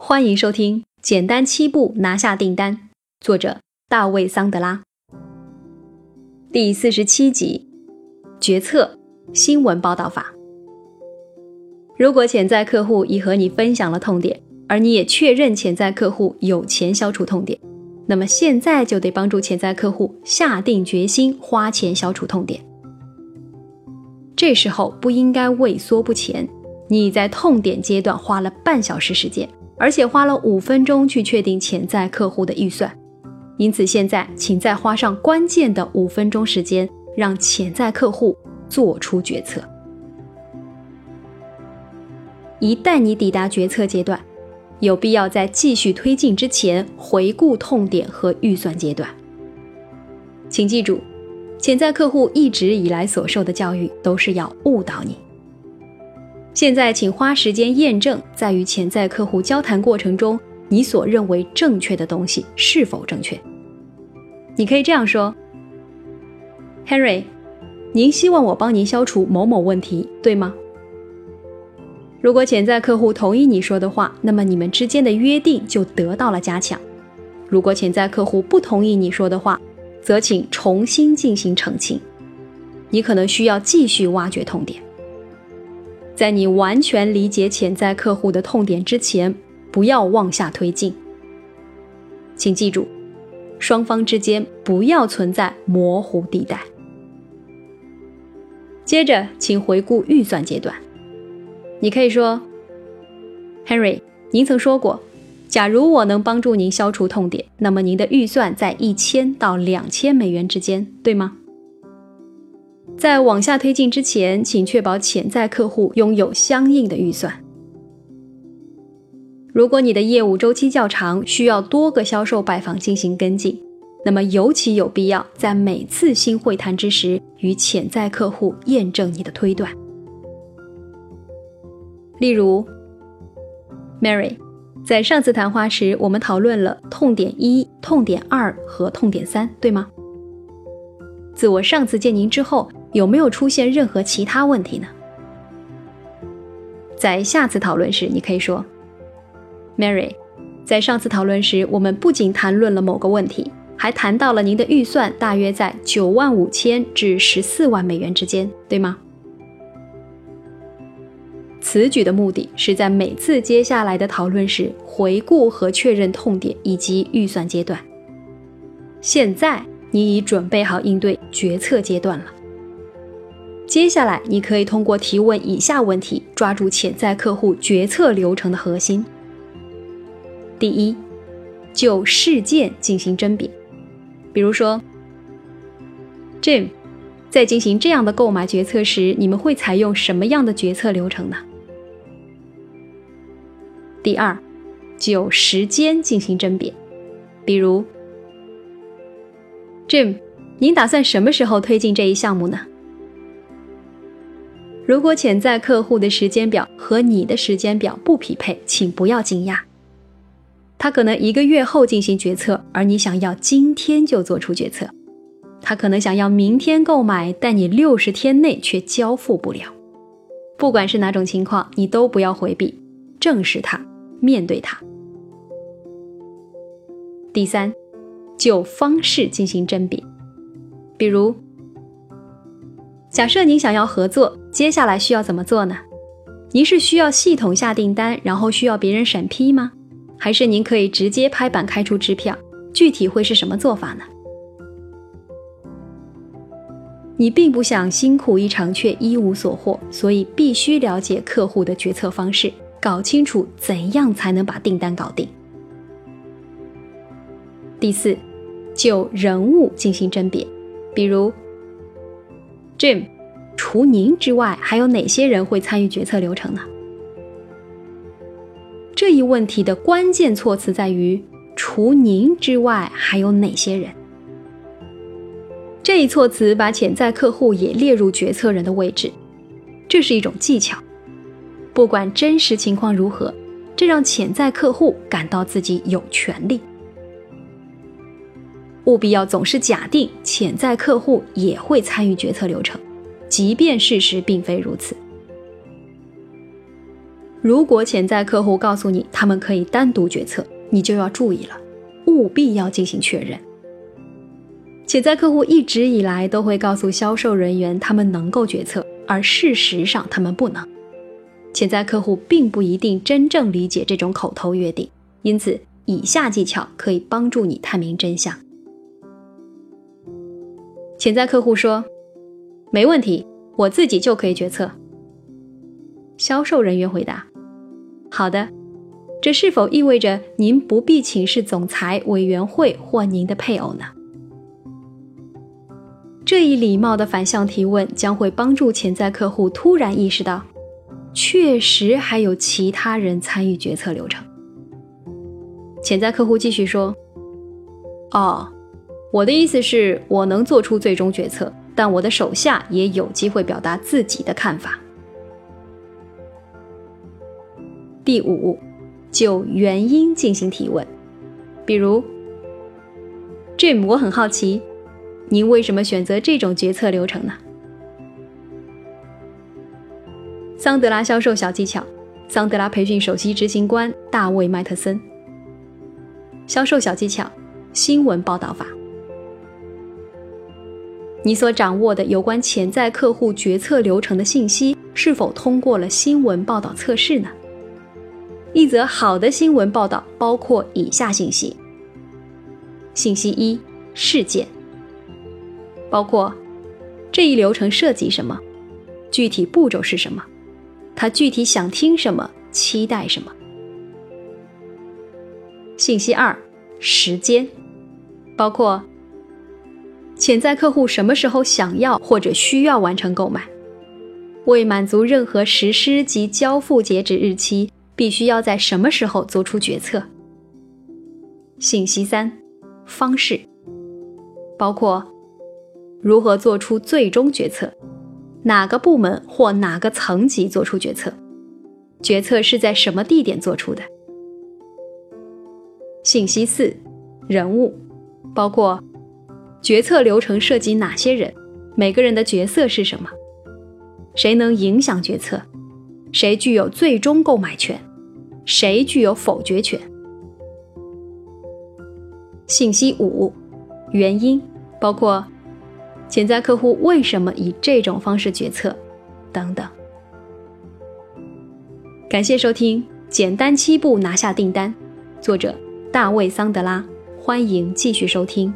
欢迎收听《简单七步拿下订单》，作者大卫·桑德拉，第四十七集：决策新闻报道法。如果潜在客户已和你分享了痛点，而你也确认潜在客户有钱消除痛点，那么现在就得帮助潜在客户下定决心花钱消除痛点。这时候不应该畏缩不前。你在痛点阶段花了半小时时间，而且花了五分钟去确定潜在客户的预算，因此现在请再花上关键的五分钟时间，让潜在客户做出决策。一旦你抵达决策阶段，有必要在继续推进之前回顾痛点和预算阶段。请记住，潜在客户一直以来所受的教育都是要误导你。现在，请花时间验证，在与潜在客户交谈过程中，你所认为正确的东西是否正确。你可以这样说：“Henry，您希望我帮您消除某某问题，对吗？”如果潜在客户同意你说的话，那么你们之间的约定就得到了加强；如果潜在客户不同意你说的话，则请重新进行澄清。你可能需要继续挖掘痛点。在你完全理解潜在客户的痛点之前，不要往下推进。请记住，双方之间不要存在模糊地带。接着，请回顾预算阶段。你可以说：“Henry，您曾说过，假如我能帮助您消除痛点，那么您的预算在一千到两千美元之间，对吗？”在往下推进之前，请确保潜在客户拥有相应的预算。如果你的业务周期较长，需要多个销售拜访进行跟进，那么尤其有必要在每次新会谈之时与潜在客户验证你的推断。例如，Mary，在上次谈话时，我们讨论了痛点一、痛点二和痛点三，对吗？自我上次见您之后。有没有出现任何其他问题呢？在下次讨论时，你可以说：“Mary，在上次讨论时，我们不仅谈论了某个问题，还谈到了您的预算大约在九万五千至十四万美元之间，对吗？”此举的目的是在每次接下来的讨论时回顾和确认痛点以及预算阶段。现在你已准备好应对决策阶段了。接下来，你可以通过提问以下问题，抓住潜在客户决策流程的核心。第一，就事件进行甄别，比如说，Jim，在进行这样的购买决策时，你们会采用什么样的决策流程呢？第二，就时间进行甄别，比如，Jim，您打算什么时候推进这一项目呢？如果潜在客户的时间表和你的时间表不匹配，请不要惊讶。他可能一个月后进行决策，而你想要今天就做出决策。他可能想要明天购买，但你六十天内却交付不了。不管是哪种情况，你都不要回避，正视它，面对它。第三，就方式进行甄别，比如。假设您想要合作，接下来需要怎么做呢？您是需要系统下订单，然后需要别人审批吗？还是您可以直接拍板开出支票？具体会是什么做法呢？你并不想辛苦一场却一无所获，所以必须了解客户的决策方式，搞清楚怎样才能把订单搞定。第四，就人物进行甄别，比如。Jim，除您之外，还有哪些人会参与决策流程呢？这一问题的关键措辞在于“除您之外，还有哪些人”。这一措辞把潜在客户也列入决策人的位置，这是一种技巧。不管真实情况如何，这让潜在客户感到自己有权利。务必要总是假定潜在客户也会参与决策流程，即便事实并非如此。如果潜在客户告诉你他们可以单独决策，你就要注意了，务必要进行确认。潜在客户一直以来都会告诉销售人员他们能够决策，而事实上他们不能。潜在客户并不一定真正理解这种口头约定，因此以下技巧可以帮助你探明真相。潜在客户说：“没问题，我自己就可以决策。”销售人员回答：“好的，这是否意味着您不必请示总裁、委员会或您的配偶呢？”这一礼貌的反向提问将会帮助潜在客户突然意识到，确实还有其他人参与决策流程。潜在客户继续说：“哦，我的意思是，我能做出最终决策，但我的手下也有机会表达自己的看法。”第五，就原因进行提问，比如，Jim，我很好奇，您为什么选择这种决策流程呢？桑德拉销售小技巧，桑德拉培训首席执行官大卫麦特森。销售小技巧，新闻报道法。你所掌握的有关潜在客户决策流程的信息，是否通过了新闻报道测试呢？一则好的新闻报道包括以下信息：信息一，事件，包括这一流程涉及什么，具体步骤是什么，他具体想听什么，期待什么。信息二，时间，包括潜在客户什么时候想要或者需要完成购买，未满足任何实施及交付截止日期。必须要在什么时候做出决策？信息三，方式，包括如何做出最终决策，哪个部门或哪个层级做出决策，决策是在什么地点做出的。信息四，人物，包括决策流程涉及哪些人，每个人的角色是什么，谁能影响决策，谁具有最终购买权。谁具有否决权？信息五，原因包括潜在客户为什么以这种方式决策等等。感谢收听《简单七步拿下订单》，作者大卫·桑德拉。欢迎继续收听。